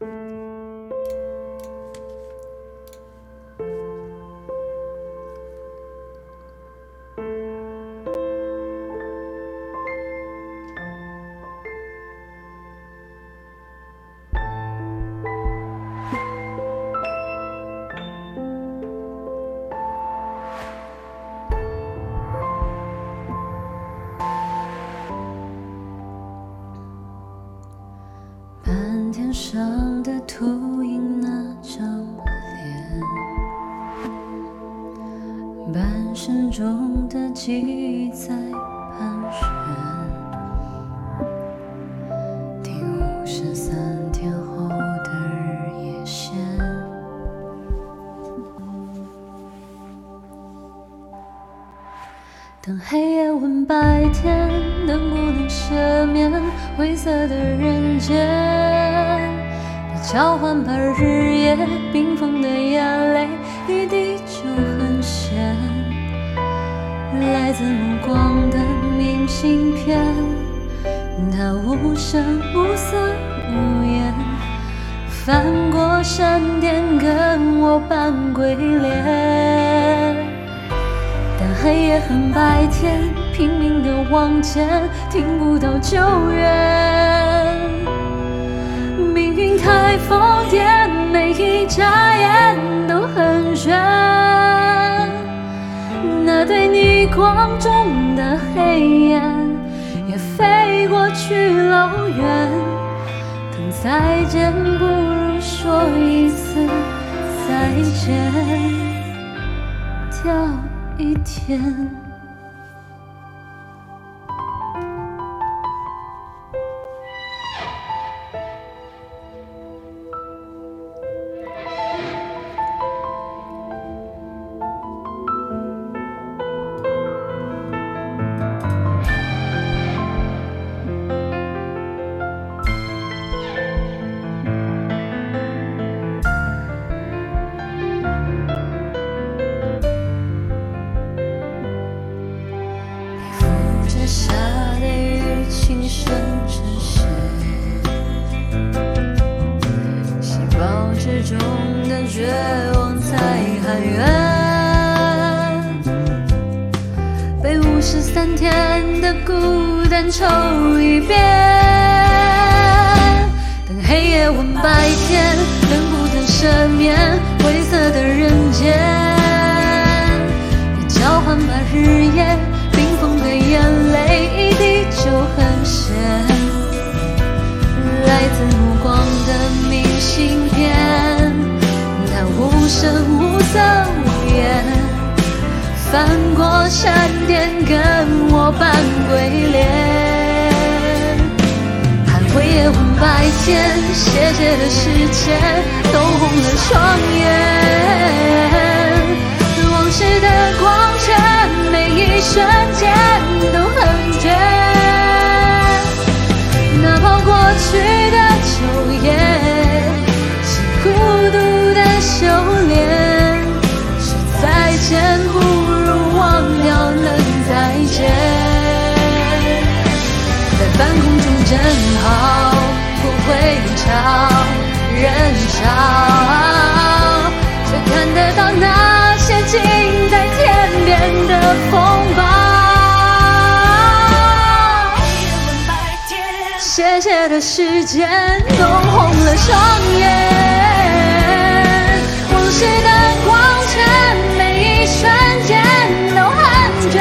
Música 半天上的秃鹰那张脸，半生中的记忆在盘旋。问白天能不能赦免灰色的人间，别交换把日夜冰封的眼泪一滴就很咸，来自目光的明信片，它无声无色无言，翻过山巅跟我扮鬼脸。但黑夜和白天拼命的往前，听不到救援。命运太疯癫，每一眨眼都很悬。那对逆光中的黑眼也飞过去老远。等再见，不如说一次再见。跳一天。着下的雨，轻声沉睡，细胞之中的绝望在喊冤，被五十三天的孤单抽一遍。等黑夜问白天，能不能赦免灰色的人间？无声无色无言，翻过山巅跟我扮鬼脸，看灰夜问白天，谢谢的世界都红了双眼。切的时间弄红了双眼。往事的光圈每一瞬间都很绝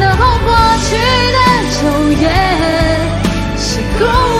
那跑过去的昼夜是故